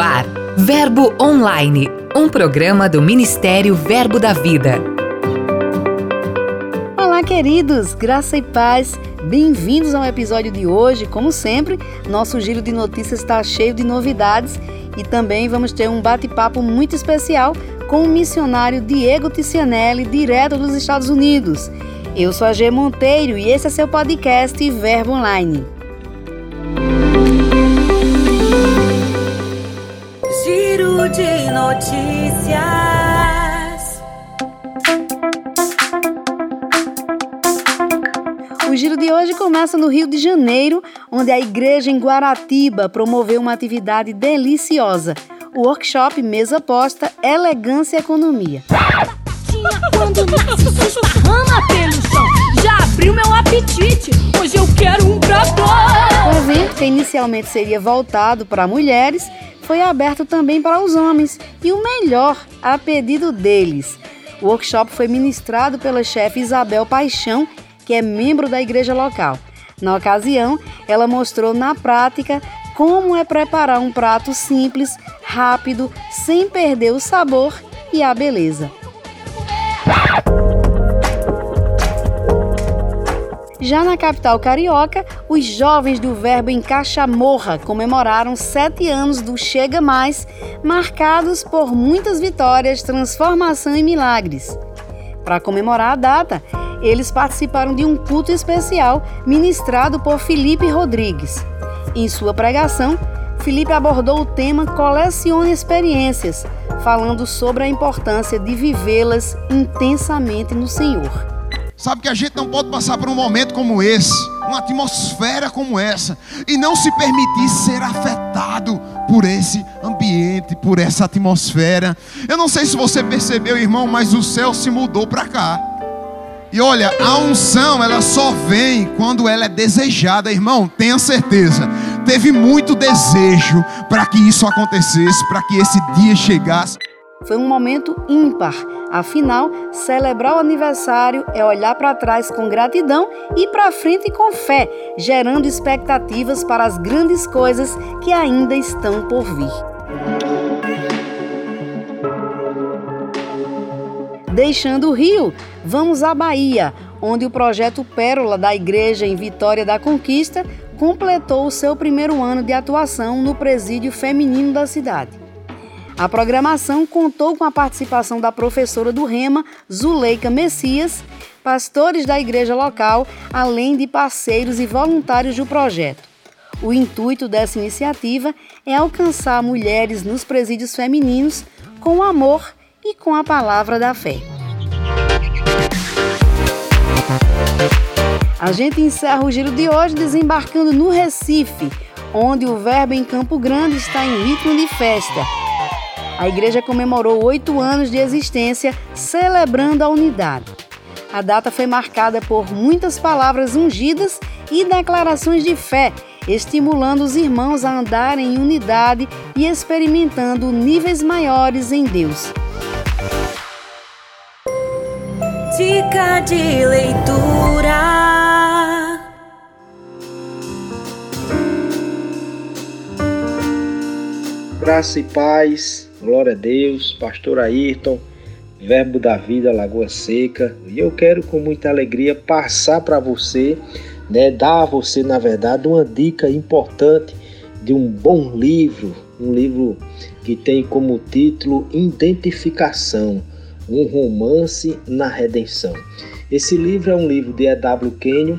Ar, Verbo Online, um programa do Ministério Verbo da Vida. Olá, queridos, graça e paz. Bem-vindos ao episódio de hoje. Como sempre, nosso giro de notícias está cheio de novidades e também vamos ter um bate-papo muito especial com o missionário Diego Ticianelli, direto dos Estados Unidos. Eu sou a G Monteiro e esse é seu podcast Verbo Online. Notícias. O giro de hoje começa no Rio de Janeiro, onde a igreja em Guaratiba promoveu uma atividade deliciosa, o workshop Mesa Posta Elegância e Economia. Quando nasce, se pelo chão. Já abriu meu apetite. Hoje eu quero um pra O evento, que inicialmente seria voltado para mulheres, foi aberto também para os homens e o melhor, a pedido deles. O workshop foi ministrado pela chefe Isabel Paixão, que é membro da igreja local. Na ocasião, ela mostrou na prática como é preparar um prato simples, rápido, sem perder o sabor e a beleza. Já na capital carioca, os jovens do Verbo em Morra comemoraram sete anos do Chega Mais, marcados por muitas vitórias, transformação e milagres. Para comemorar a data, eles participaram de um culto especial ministrado por Felipe Rodrigues. Em sua pregação, Felipe abordou o tema Colecione Experiências, falando sobre a importância de vivê-las intensamente no Senhor. Sabe que a gente não pode passar por um momento como esse, uma atmosfera como essa, e não se permitir ser afetado por esse ambiente, por essa atmosfera. Eu não sei se você percebeu, irmão, mas o céu se mudou para cá. E olha, a unção, ela só vem quando ela é desejada, irmão, tenha certeza. Teve muito desejo para que isso acontecesse, para que esse dia chegasse. Foi um momento ímpar. Afinal, celebrar o aniversário é olhar para trás com gratidão e para frente com fé, gerando expectativas para as grandes coisas que ainda estão por vir. Deixando o Rio, vamos à Bahia, onde o projeto Pérola da Igreja em Vitória da Conquista completou o seu primeiro ano de atuação no presídio feminino da cidade. A programação contou com a participação da professora do Rema, Zuleika Messias, pastores da igreja local, além de parceiros e voluntários do projeto. O intuito dessa iniciativa é alcançar mulheres nos presídios femininos com amor e com a palavra da fé. A gente encerra o giro de hoje desembarcando no Recife, onde o Verbo em Campo Grande está em ritmo de festa a igreja comemorou oito anos de existência, celebrando a unidade. A data foi marcada por muitas palavras ungidas e declarações de fé, estimulando os irmãos a andarem em unidade e experimentando níveis maiores em Deus. Dica de leitura. Graça e paz Glória a Deus, Pastor Ayrton, Verbo da Vida, Lagoa Seca. E eu quero com muita alegria passar para você, né, dar a você, na verdade, uma dica importante de um bom livro, um livro que tem como título Identificação, um romance na redenção. Esse livro é um livro de E.W. Kenyon,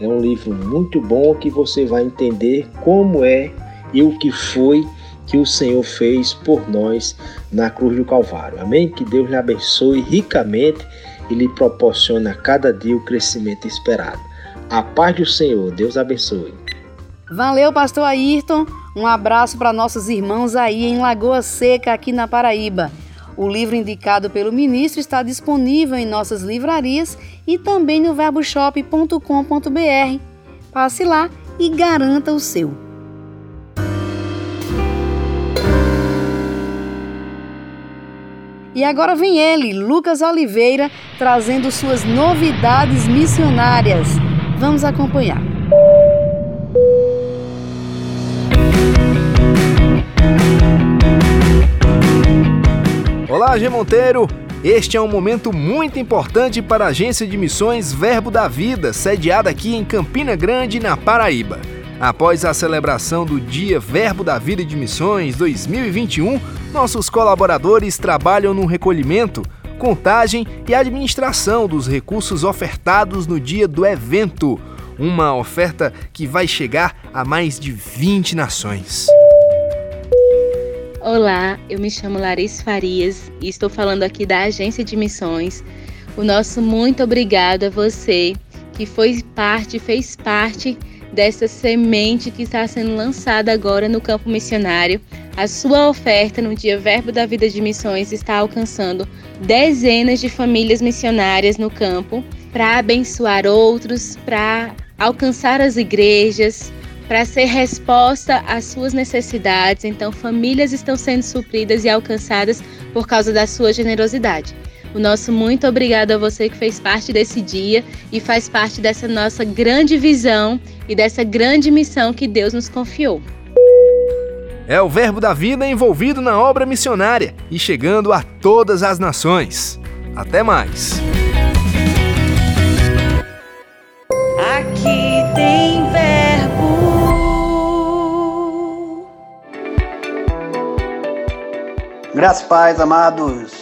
é um livro muito bom que você vai entender como é e o que foi que o Senhor fez por nós na cruz do Calvário. Amém? Que Deus lhe abençoe ricamente e lhe proporcione a cada dia o crescimento esperado. A paz do Senhor, Deus abençoe. Valeu, pastor Ayrton. Um abraço para nossos irmãos aí em Lagoa Seca, aqui na Paraíba. O livro indicado pelo ministro está disponível em nossas livrarias e também no verboshop.com.br. Passe lá e garanta o seu. E agora vem ele, Lucas Oliveira, trazendo suas novidades missionárias. Vamos acompanhar. Olá, G Monteiro. Este é um momento muito importante para a Agência de Missões Verbo da Vida, sediada aqui em Campina Grande, na Paraíba. Após a celebração do Dia Verbo da Vida de Missões 2021, nossos colaboradores trabalham no recolhimento, contagem e administração dos recursos ofertados no dia do evento. Uma oferta que vai chegar a mais de 20 nações. Olá, eu me chamo Larissa Farias e estou falando aqui da Agência de Missões. O nosso muito obrigado a você que foi parte, fez parte dessa semente que está sendo lançada agora no campo missionário. A sua oferta no Dia Verbo da Vida de Missões está alcançando dezenas de famílias missionárias no campo para abençoar outros, para alcançar as igrejas, para ser resposta às suas necessidades. Então, famílias estão sendo supridas e alcançadas por causa da sua generosidade. O nosso muito obrigado a você que fez parte desse dia e faz parte dessa nossa grande visão e dessa grande missão que Deus nos confiou. É o Verbo da Vida envolvido na obra missionária e chegando a todas as nações. Até mais! Aqui tem Graças paz, amados.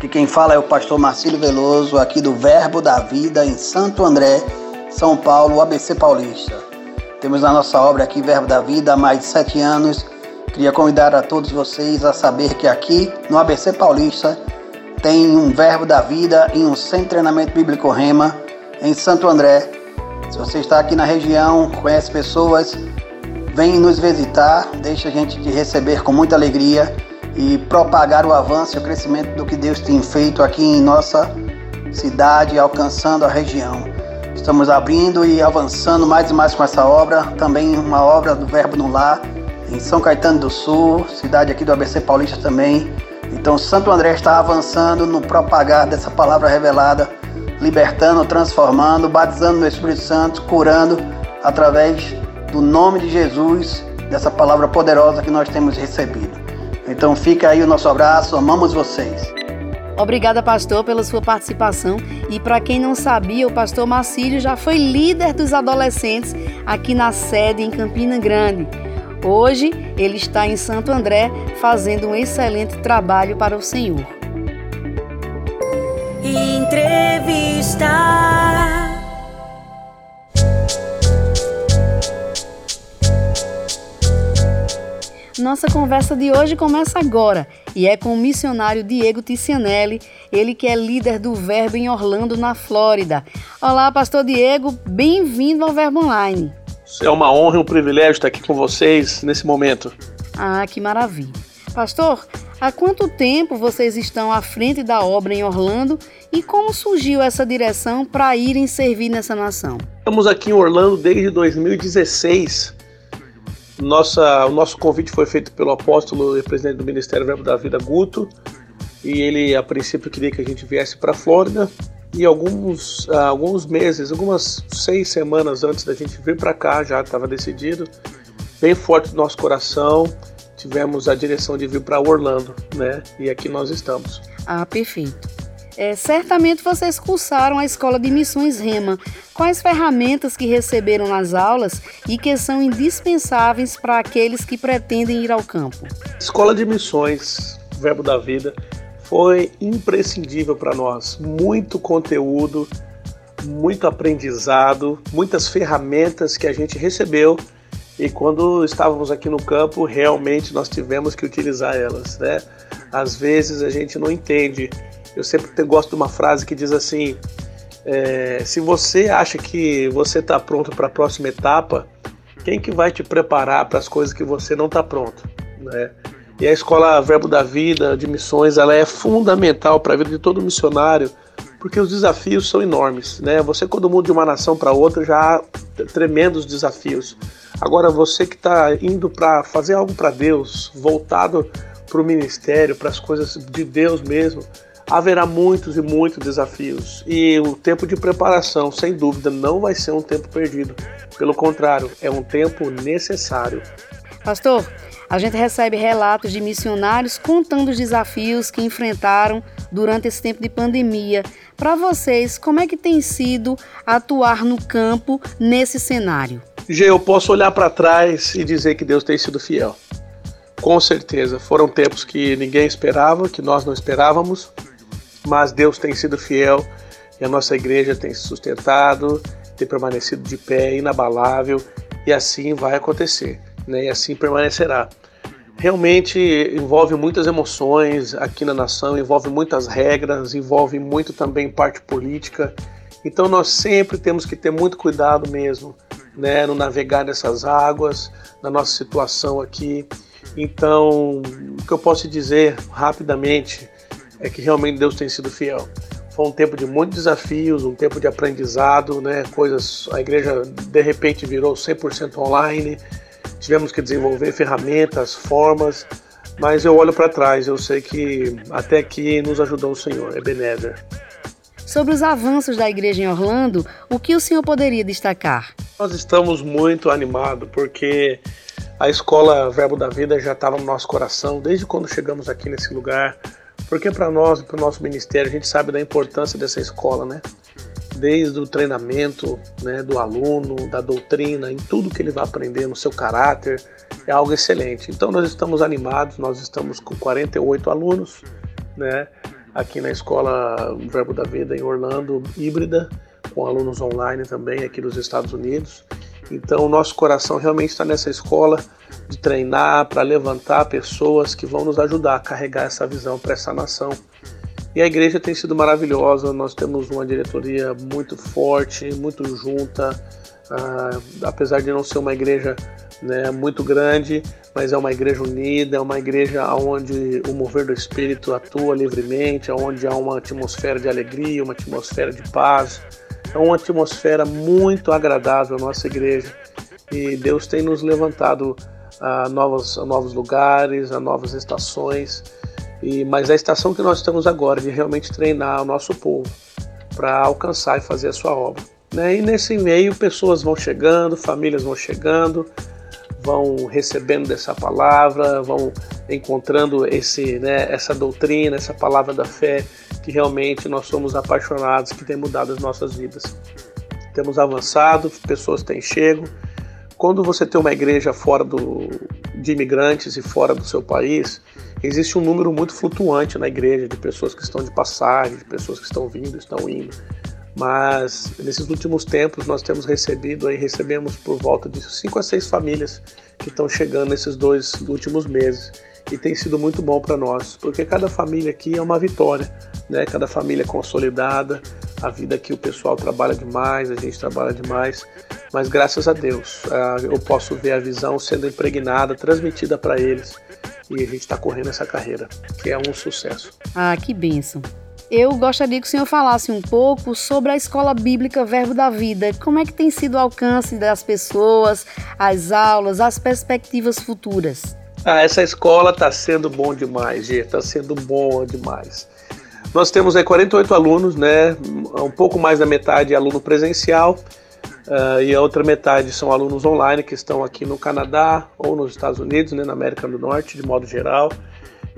Aqui quem fala é o pastor Marcílio Veloso, aqui do Verbo da Vida em Santo André, São Paulo, ABC Paulista. Temos a nossa obra aqui, Verbo da Vida, há mais de sete anos. Queria convidar a todos vocês a saber que aqui no ABC Paulista tem um Verbo da Vida e um Centro de Treinamento Bíblico Rema em Santo André. Se você está aqui na região, conhece pessoas, vem nos visitar, deixa a gente te receber com muita alegria e propagar o avanço e o crescimento do que Deus tem feito aqui em nossa cidade, alcançando a região. Estamos abrindo e avançando mais e mais com essa obra, também uma obra do Verbo no Lar, em São Caetano do Sul, cidade aqui do ABC Paulista também. Então, Santo André está avançando no propagar dessa palavra revelada, libertando, transformando, batizando no Espírito Santo, curando através do nome de Jesus, dessa palavra poderosa que nós temos recebido. Então fica aí o nosso abraço, amamos vocês. Obrigada, pastor, pela sua participação. E para quem não sabia, o pastor Marcílio já foi líder dos adolescentes aqui na sede em Campina Grande. Hoje ele está em Santo André fazendo um excelente trabalho para o Senhor. Entrevista. Nossa conversa de hoje começa agora e é com o missionário Diego Ticianelli, ele que é líder do Verbo em Orlando, na Flórida. Olá, pastor Diego, bem-vindo ao Verbo Online. É uma honra e um privilégio estar aqui com vocês nesse momento. Ah, que maravilha. Pastor, há quanto tempo vocês estão à frente da obra em Orlando e como surgiu essa direção para irem servir nessa nação? Estamos aqui em Orlando desde 2016 nossa, o nosso convite foi feito pelo apóstolo e presidente do Ministério Verbo da Vida, Guto, e ele a princípio queria que a gente viesse para a Flórida. E alguns, uh, alguns meses, algumas seis semanas antes da gente vir para cá, já estava decidido, bem forte do nosso coração, tivemos a direção de vir para Orlando, né? E aqui nós estamos. Ah, perfeito. É, certamente vocês cursaram a Escola de Missões Rema. Quais ferramentas que receberam nas aulas e que são indispensáveis para aqueles que pretendem ir ao campo? Escola de Missões, Verbo da Vida, foi imprescindível para nós. Muito conteúdo, muito aprendizado, muitas ferramentas que a gente recebeu e quando estávamos aqui no campo, realmente nós tivemos que utilizar elas, né? Às vezes a gente não entende eu sempre gosto de uma frase que diz assim: é, se você acha que você está pronto para a próxima etapa, quem que vai te preparar para as coisas que você não está pronto? Né? E a escola Verbo da Vida de Missões ela é fundamental para a vida de todo missionário, porque os desafios são enormes. Né? Você, quando muda de uma nação para outra, já há tremendos desafios. Agora, você que está indo para fazer algo para Deus, voltado para o ministério, para as coisas de Deus mesmo, haverá muitos e muitos desafios. E o tempo de preparação, sem dúvida, não vai ser um tempo perdido. Pelo contrário, é um tempo necessário. Pastor, a gente recebe relatos de missionários contando os desafios que enfrentaram durante esse tempo de pandemia. Para vocês, como é que tem sido atuar no campo nesse cenário? Gê, eu posso olhar para trás e dizer que Deus tem sido fiel. Com certeza, foram tempos que ninguém esperava, que nós não esperávamos, mas Deus tem sido fiel e a nossa igreja tem se sustentado, tem permanecido de pé, inabalável, e assim vai acontecer, né? e assim permanecerá. Realmente envolve muitas emoções aqui na nação, envolve muitas regras, envolve muito também parte política. Então nós sempre temos que ter muito cuidado mesmo, né, no navegar nessas águas, na nossa situação aqui. Então, o que eu posso dizer rapidamente é que realmente Deus tem sido fiel. Foi um tempo de muitos desafios, um tempo de aprendizado, né? Coisas, a igreja de repente virou 100% online. Tivemos que desenvolver ferramentas, formas, mas eu olho para trás, eu sei que até aqui nos ajudou o Senhor, Ebenezer. Sobre os avanços da igreja em Orlando, o que o senhor poderia destacar? Nós estamos muito animados porque a escola Verbo da Vida já estava no nosso coração desde quando chegamos aqui nesse lugar. Porque para nós, para o nosso ministério, a gente sabe da importância dessa escola, né? Desde o treinamento né, do aluno, da doutrina, em tudo que ele vai aprender, no seu caráter, é algo excelente. Então nós estamos animados, nós estamos com 48 alunos, né? Aqui na escola Verbo da Vida em Orlando, híbrida, com alunos online também aqui dos Estados Unidos. Então, o nosso coração realmente está nessa escola de treinar para levantar pessoas que vão nos ajudar a carregar essa visão para essa nação. E a igreja tem sido maravilhosa, nós temos uma diretoria muito forte, muito junta, uh, apesar de não ser uma igreja né, muito grande, mas é uma igreja unida, é uma igreja onde o mover do Espírito atua livremente, onde há uma atmosfera de alegria, uma atmosfera de paz, é uma atmosfera muito agradável a nossa igreja e Deus tem nos levantado a novos, a novos lugares, a novas estações. E mas a estação que nós estamos agora de realmente treinar o nosso povo para alcançar e fazer a sua obra. Né? E nesse meio pessoas vão chegando, famílias vão chegando, vão recebendo dessa palavra, vão encontrando esse, né, essa doutrina, essa palavra da fé que realmente nós somos apaixonados, que tem mudado as nossas vidas. Temos avançado, pessoas têm chego. Quando você tem uma igreja fora do, de imigrantes e fora do seu país, existe um número muito flutuante na igreja de pessoas que estão de passagem, de pessoas que estão vindo, estão indo. Mas nesses últimos tempos nós temos recebido aí recebemos por volta de cinco a seis famílias que estão chegando nesses dois últimos meses e tem sido muito bom para nós, porque cada família aqui é uma vitória, né? Cada família é consolidada, a vida aqui o pessoal trabalha demais, a gente trabalha demais, mas graças a Deus eu posso ver a visão sendo impregnada, transmitida para eles e a gente está correndo essa carreira, que é um sucesso. Ah, que bênção! Eu gostaria que o senhor falasse um pouco sobre a escola bíblica Verbo da Vida. Como é que tem sido o alcance das pessoas, as aulas, as perspectivas futuras? Ah, essa escola está sendo bom demais, gente, está sendo bom demais. Nós temos aí 48 alunos, né? Um pouco mais da metade é aluno presencial uh, e a outra metade são alunos online que estão aqui no Canadá ou nos Estados Unidos, né? Na América do Norte, de modo geral.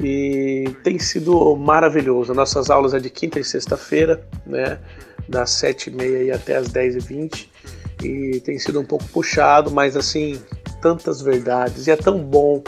E tem sido maravilhoso. Nossas aulas é de quinta e sexta-feira, né? Das 7h30 até as 10h20. E tem sido um pouco puxado, mas assim, tantas verdades. E é tão bom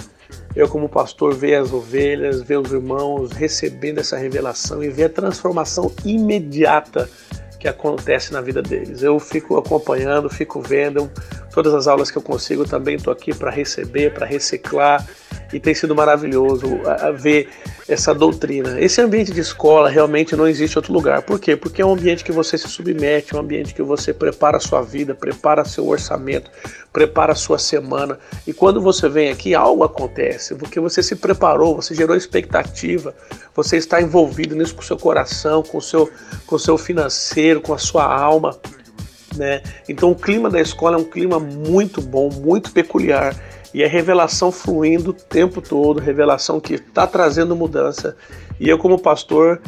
eu, como pastor, ver as ovelhas, ver os irmãos recebendo essa revelação e ver a transformação imediata que acontece na vida deles. Eu fico acompanhando, fico vendo todas as aulas que eu consigo, também estou aqui para receber, para reciclar e tem sido maravilhoso a, a ver essa doutrina. Esse ambiente de escola realmente não existe outro lugar. Por quê? Porque é um ambiente que você se submete, é um ambiente que você prepara a sua vida, prepara seu orçamento, prepara a sua semana. E quando você vem aqui, algo acontece, porque você se preparou, você gerou expectativa, você está envolvido nisso com o seu coração, com o seu, com o seu financeiro, com a sua alma. Né? Então o clima da escola é um clima muito bom, muito peculiar e a revelação fluindo o tempo todo, revelação que está trazendo mudança E eu, como pastor,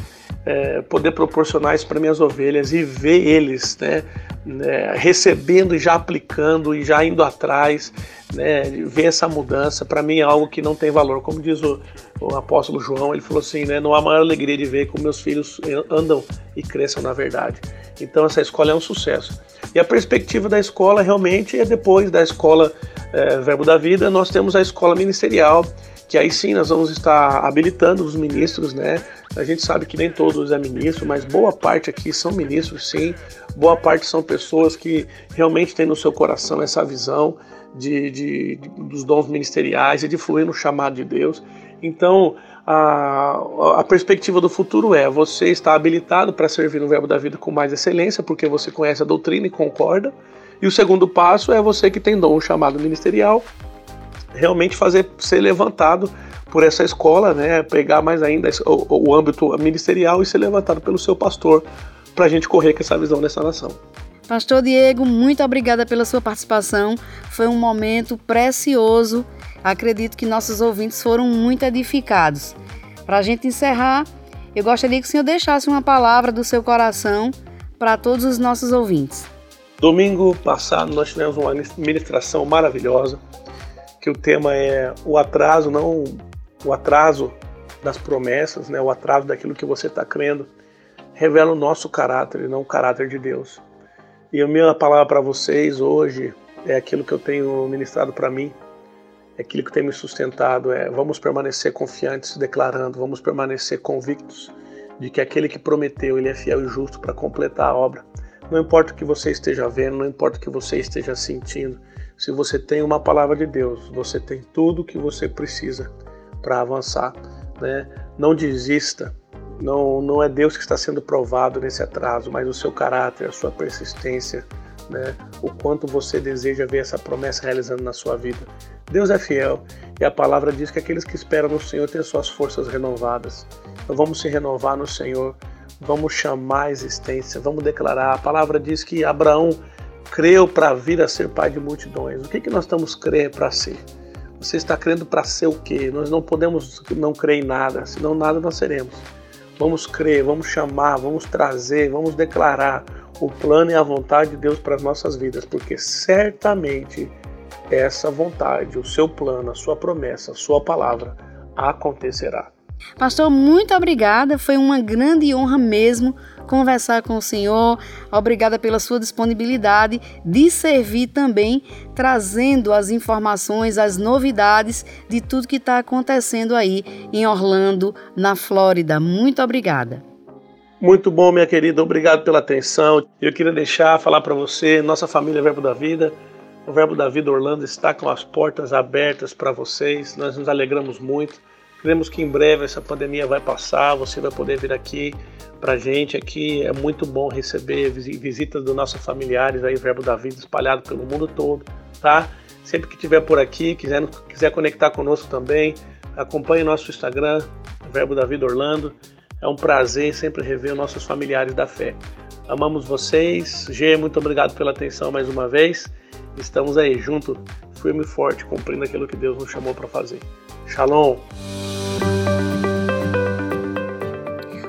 é, poder proporcionar isso para minhas ovelhas e ver eles né, né, recebendo e já aplicando e já indo atrás, né, ver essa mudança, para mim é algo que não tem valor. Como diz o, o, apóstolo João, ele falou assim: né, não há maior alegria de ver como meus filhos andam e cresçam na verdade. Então essa escola é um sucesso. E a perspectiva da escola realmente é depois da escola é, Verbo da Vida, nós temos a escola ministerial que aí sim nós vamos estar habilitando os ministros, né? A gente sabe que nem todos é ministro, mas boa parte aqui são ministros, sim. Boa parte são pessoas que realmente têm no seu coração essa visão de, de, de dos dons ministeriais e de fluir no chamado de Deus. Então, a, a perspectiva do futuro é você está habilitado para servir no Verbo da Vida com mais excelência, porque você conhece a doutrina e concorda. E o segundo passo é você que tem dom chamado ministerial, realmente fazer ser levantado por essa escola, né, pegar mais ainda o, o âmbito ministerial e ser levantado pelo seu pastor para a gente correr com essa visão dessa nação. Pastor Diego, muito obrigada pela sua participação. Foi um momento precioso. Acredito que nossos ouvintes foram muito edificados. Para a gente encerrar, eu gostaria que o senhor deixasse uma palavra do seu coração para todos os nossos ouvintes. Domingo passado nós tivemos uma ministração maravilhosa que o tema é o atraso, não o atraso das promessas, né? o atraso daquilo que você está crendo, revela o nosso caráter e não o caráter de Deus. E a minha palavra para vocês hoje é aquilo que eu tenho ministrado para mim, aquilo que tem me sustentado, é vamos permanecer confiantes, declarando, vamos permanecer convictos de que aquele que prometeu, ele é fiel e justo para completar a obra. Não importa o que você esteja vendo, não importa o que você esteja sentindo, se você tem uma palavra de Deus, você tem tudo o que você precisa para avançar. Né? Não desista. Não, não é Deus que está sendo provado nesse atraso, mas o seu caráter, a sua persistência, né? o quanto você deseja ver essa promessa realizando na sua vida. Deus é fiel e a palavra diz que aqueles que esperam no Senhor têm suas forças renovadas. Então vamos se renovar no Senhor, vamos chamar a existência, vamos declarar. A palavra diz que Abraão creu para vir a ser pai de multidões. O que, que nós estamos crendo para ser? Você está crendo para ser o quê? Nós não podemos não crer em nada, senão nada nós seremos. Vamos crer, vamos chamar, vamos trazer, vamos declarar o plano e a vontade de Deus para as nossas vidas, porque certamente essa vontade, o seu plano, a sua promessa, a sua palavra acontecerá. Pastor, muito obrigada. Foi uma grande honra mesmo conversar com o senhor. Obrigada pela sua disponibilidade de servir também, trazendo as informações, as novidades de tudo que está acontecendo aí em Orlando, na Flórida. Muito obrigada. Muito bom, minha querida. Obrigado pela atenção. Eu queria deixar, falar para você, nossa família Verbo da Vida. O Verbo da Vida Orlando está com as portas abertas para vocês. Nós nos alegramos muito. Queremos que em breve essa pandemia vai passar, você vai poder vir aqui para gente. Aqui é muito bom receber visitas dos nossos familiares aí, Verbo da Vida espalhado pelo mundo todo, tá? Sempre que tiver por aqui, quiser, quiser conectar conosco também, acompanhe nosso Instagram, Verbo da Vida Orlando. É um prazer sempre rever nossos familiares da fé. Amamos vocês. G, muito obrigado pela atenção mais uma vez. Estamos aí junto, firme e forte, cumprindo aquilo que Deus nos chamou para fazer. Shalom.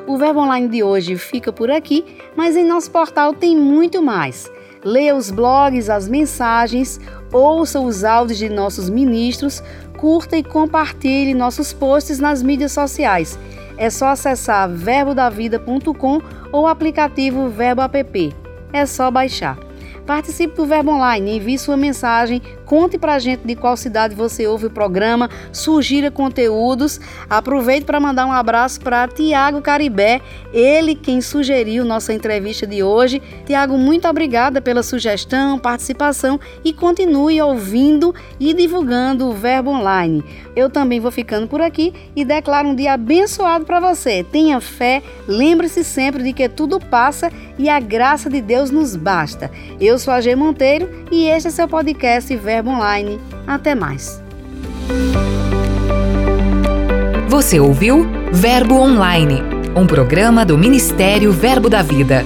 O Verbo Online de hoje fica por aqui, mas em nosso portal tem muito mais. Leia os blogs, as mensagens, ouça os áudios de nossos ministros, curta e compartilhe nossos posts nas mídias sociais. É só acessar verbodavida.com ou o aplicativo Verbo App. É só baixar. Participe do Verbo Online, envie sua mensagem, conte pra gente de qual cidade você ouve o programa, sugira conteúdos. Aproveite para mandar um abraço para Tiago Caribé, ele quem sugeriu nossa entrevista de hoje. Tiago, muito obrigada pela sugestão, participação e continue ouvindo e divulgando o Verbo Online. Eu também vou ficando por aqui e declaro um dia abençoado para você. Tenha fé, lembre-se sempre de que tudo passa e a graça de Deus nos basta. Eu sou a G Monteiro e este é seu podcast Verbo Online. Até mais. Você ouviu Verbo Online, um programa do Ministério Verbo da Vida.